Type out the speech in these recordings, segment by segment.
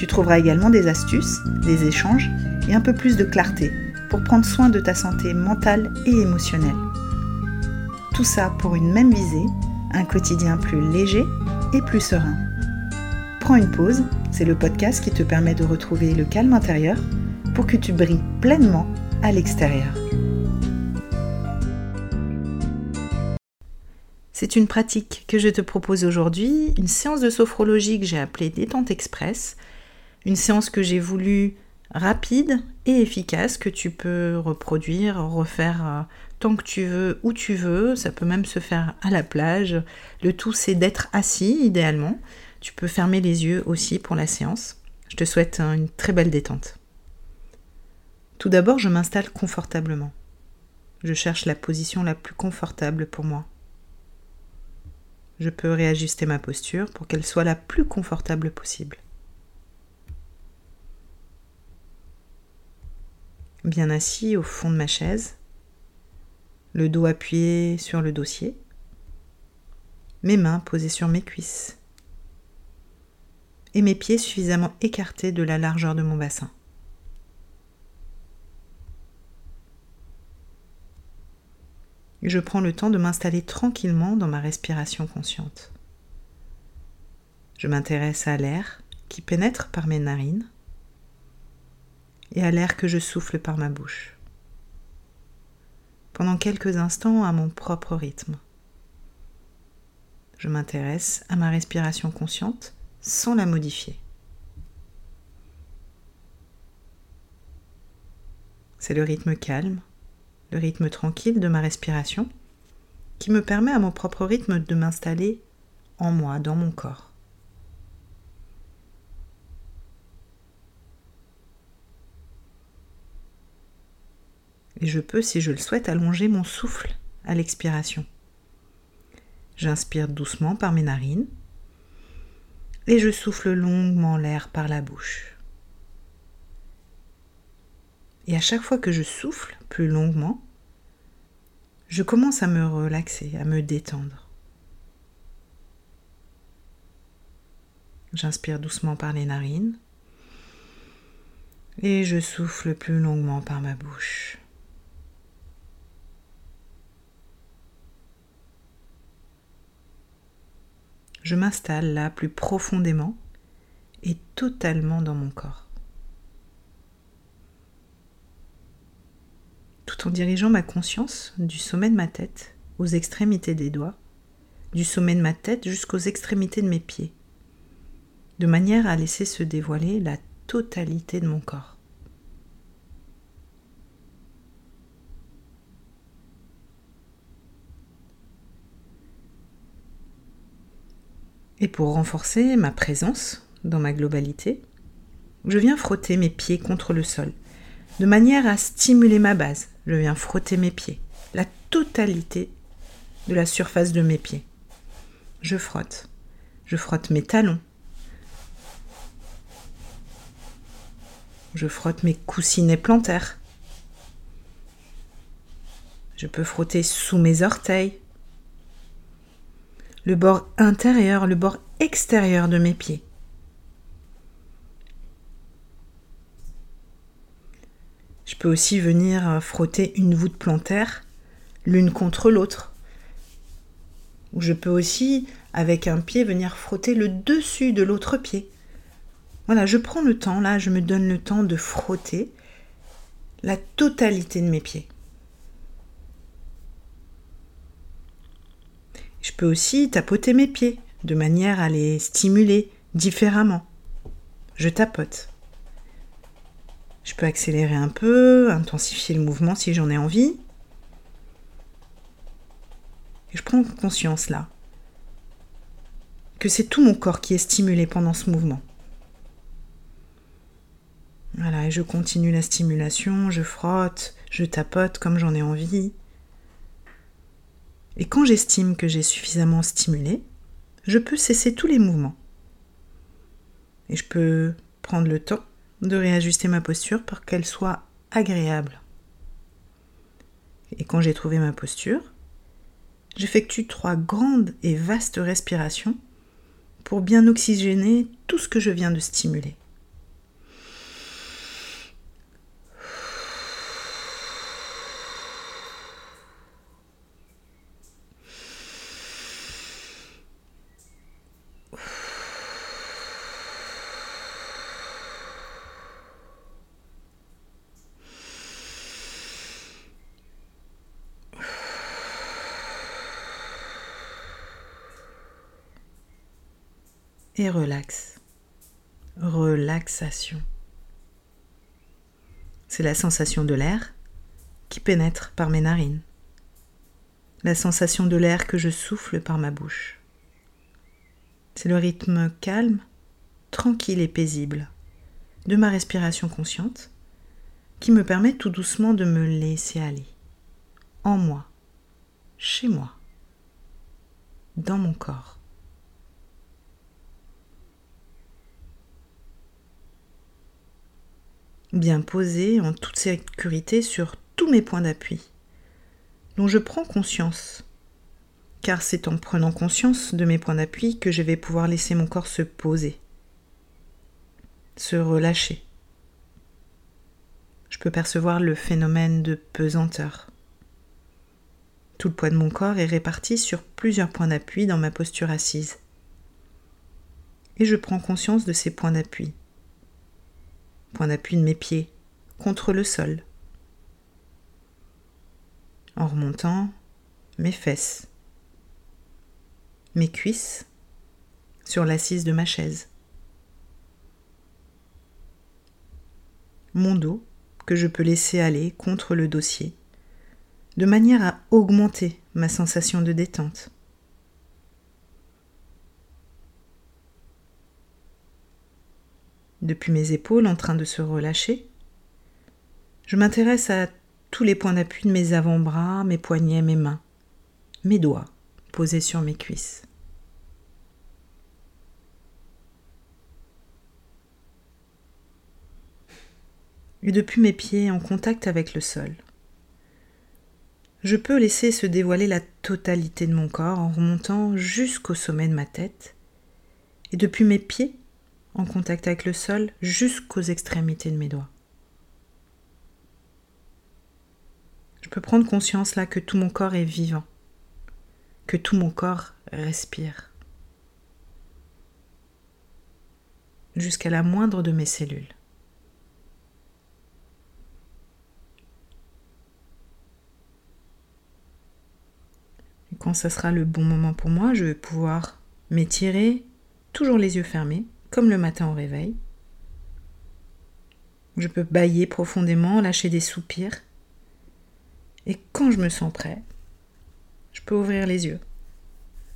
Tu trouveras également des astuces, des échanges et un peu plus de clarté pour prendre soin de ta santé mentale et émotionnelle. Tout ça pour une même visée, un quotidien plus léger et plus serein. Prends une pause, c'est le podcast qui te permet de retrouver le calme intérieur pour que tu brilles pleinement à l'extérieur. C'est une pratique que je te propose aujourd'hui, une séance de sophrologie que j'ai appelée détente express une séance que j'ai voulu rapide et efficace que tu peux reproduire, refaire euh, tant que tu veux, où tu veux. Ça peut même se faire à la plage. Le tout, c'est d'être assis idéalement. Tu peux fermer les yeux aussi pour la séance. Je te souhaite une très belle détente. Tout d'abord, je m'installe confortablement. Je cherche la position la plus confortable pour moi. Je peux réajuster ma posture pour qu'elle soit la plus confortable possible. Bien assis au fond de ma chaise, le dos appuyé sur le dossier, mes mains posées sur mes cuisses et mes pieds suffisamment écartés de la largeur de mon bassin. Je prends le temps de m'installer tranquillement dans ma respiration consciente. Je m'intéresse à l'air qui pénètre par mes narines et à l'air que je souffle par ma bouche. Pendant quelques instants à mon propre rythme. Je m'intéresse à ma respiration consciente sans la modifier. C'est le rythme calme, le rythme tranquille de ma respiration qui me permet à mon propre rythme de m'installer en moi, dans mon corps. Et je peux, si je le souhaite, allonger mon souffle à l'expiration. J'inspire doucement par mes narines et je souffle longuement l'air par la bouche. Et à chaque fois que je souffle plus longuement, je commence à me relaxer, à me détendre. J'inspire doucement par les narines et je souffle plus longuement par ma bouche. Je m'installe là plus profondément et totalement dans mon corps. Tout en dirigeant ma conscience du sommet de ma tête aux extrémités des doigts, du sommet de ma tête jusqu'aux extrémités de mes pieds, de manière à laisser se dévoiler la totalité de mon corps. Et pour renforcer ma présence dans ma globalité, je viens frotter mes pieds contre le sol, de manière à stimuler ma base. Je viens frotter mes pieds, la totalité de la surface de mes pieds. Je frotte. Je frotte mes talons. Je frotte mes coussinets plantaires. Je peux frotter sous mes orteils, bord intérieur, le bord extérieur de mes pieds. Je peux aussi venir frotter une voûte plantaire l'une contre l'autre. Ou je peux aussi, avec un pied, venir frotter le dessus de l'autre pied. Voilà, je prends le temps, là, je me donne le temps de frotter la totalité de mes pieds. Aussi tapoter mes pieds de manière à les stimuler différemment. Je tapote. Je peux accélérer un peu, intensifier le mouvement si j'en ai envie. Et je prends conscience là que c'est tout mon corps qui est stimulé pendant ce mouvement. et je continue la stimulation, je frotte, je tapote comme j'en ai envie. Et quand j'estime que j'ai suffisamment stimulé, je peux cesser tous les mouvements. Et je peux prendre le temps de réajuster ma posture pour qu'elle soit agréable. Et quand j'ai trouvé ma posture, j'effectue trois grandes et vastes respirations pour bien oxygéner tout ce que je viens de stimuler. Et relaxe. Relaxation. C'est la sensation de l'air qui pénètre par mes narines. La sensation de l'air que je souffle par ma bouche. C'est le rythme calme, tranquille et paisible de ma respiration consciente qui me permet tout doucement de me laisser aller. En moi, chez moi, dans mon corps. Bien posé en toute sécurité sur tous mes points d'appui, dont je prends conscience. Car c'est en prenant conscience de mes points d'appui que je vais pouvoir laisser mon corps se poser, se relâcher. Je peux percevoir le phénomène de pesanteur. Tout le poids de mon corps est réparti sur plusieurs points d'appui dans ma posture assise. Et je prends conscience de ces points d'appui point d'appui de mes pieds, contre le sol. En remontant, mes fesses, mes cuisses sur l'assise de ma chaise. Mon dos que je peux laisser aller contre le dossier, de manière à augmenter ma sensation de détente. Depuis mes épaules en train de se relâcher. Je m'intéresse à tous les points d'appui de mes avant-bras, mes poignets, mes mains, mes doigts posés sur mes cuisses. Et depuis mes pieds en contact avec le sol. Je peux laisser se dévoiler la totalité de mon corps en remontant jusqu'au sommet de ma tête. Et depuis mes pieds en contact avec le sol jusqu'aux extrémités de mes doigts. Je peux prendre conscience là que tout mon corps est vivant, que tout mon corps respire, jusqu'à la moindre de mes cellules. Quand ce sera le bon moment pour moi, je vais pouvoir m'étirer, toujours les yeux fermés, comme le matin au réveil. Je peux bailler profondément, lâcher des soupirs. Et quand je me sens prêt, je peux ouvrir les yeux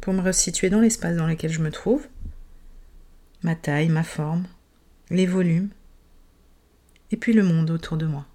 pour me resituer dans l'espace dans lequel je me trouve, ma taille, ma forme, les volumes, et puis le monde autour de moi.